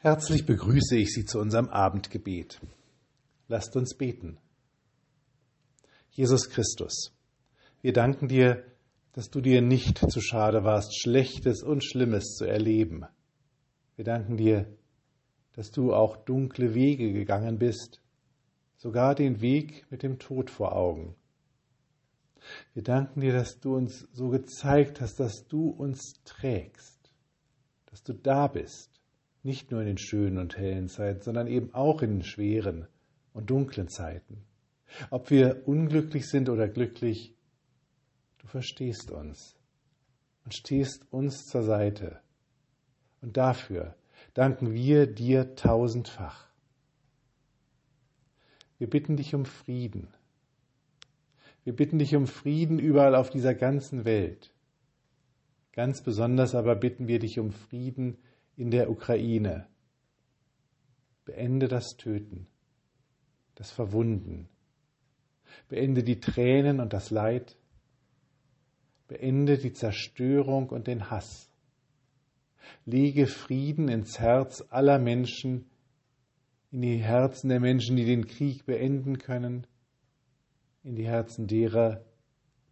Herzlich begrüße ich Sie zu unserem Abendgebet. Lasst uns beten. Jesus Christus, wir danken dir, dass du dir nicht zu schade warst, Schlechtes und Schlimmes zu erleben. Wir danken dir, dass du auch dunkle Wege gegangen bist, sogar den Weg mit dem Tod vor Augen. Wir danken dir, dass du uns so gezeigt hast, dass du uns trägst, dass du da bist nicht nur in den schönen und hellen Zeiten, sondern eben auch in den schweren und dunklen Zeiten. Ob wir unglücklich sind oder glücklich, du verstehst uns und stehst uns zur Seite. Und dafür danken wir dir tausendfach. Wir bitten dich um Frieden. Wir bitten dich um Frieden überall auf dieser ganzen Welt. Ganz besonders aber bitten wir dich um Frieden in der Ukraine. Beende das Töten, das Verwunden. Beende die Tränen und das Leid. Beende die Zerstörung und den Hass. Lege Frieden ins Herz aller Menschen, in die Herzen der Menschen, die den Krieg beenden können, in die Herzen derer,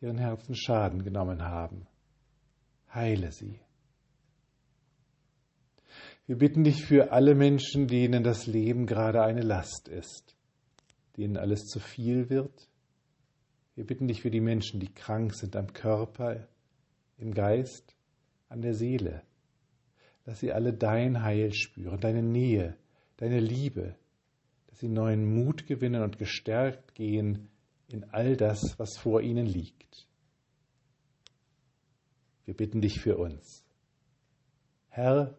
deren Herzen Schaden genommen haben. Heile sie. Wir bitten dich für alle Menschen, denen das Leben gerade eine Last ist, denen alles zu viel wird. Wir bitten dich für die Menschen, die krank sind am Körper, im Geist, an der Seele. Lass sie alle dein Heil spüren, deine Nähe, deine Liebe, dass sie neuen Mut gewinnen und gestärkt gehen in all das, was vor ihnen liegt. Wir bitten dich für uns. Herr,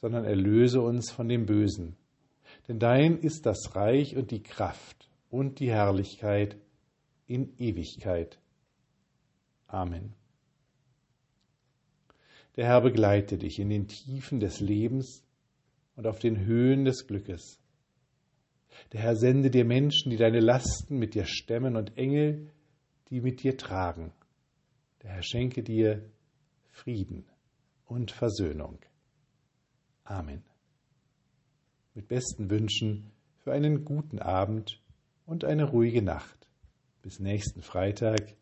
sondern erlöse uns von dem Bösen. Denn dein ist das Reich und die Kraft und die Herrlichkeit in Ewigkeit. Amen. Der Herr begleite dich in den Tiefen des Lebens und auf den Höhen des Glückes. Der Herr sende dir Menschen, die deine Lasten mit dir stemmen und Engel, die mit dir tragen. Der Herr schenke dir Frieden und Versöhnung. Amen. Mit besten Wünschen für einen guten Abend und eine ruhige Nacht. Bis nächsten Freitag,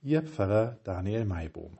Ihr Pfarrer Daniel Maibohm.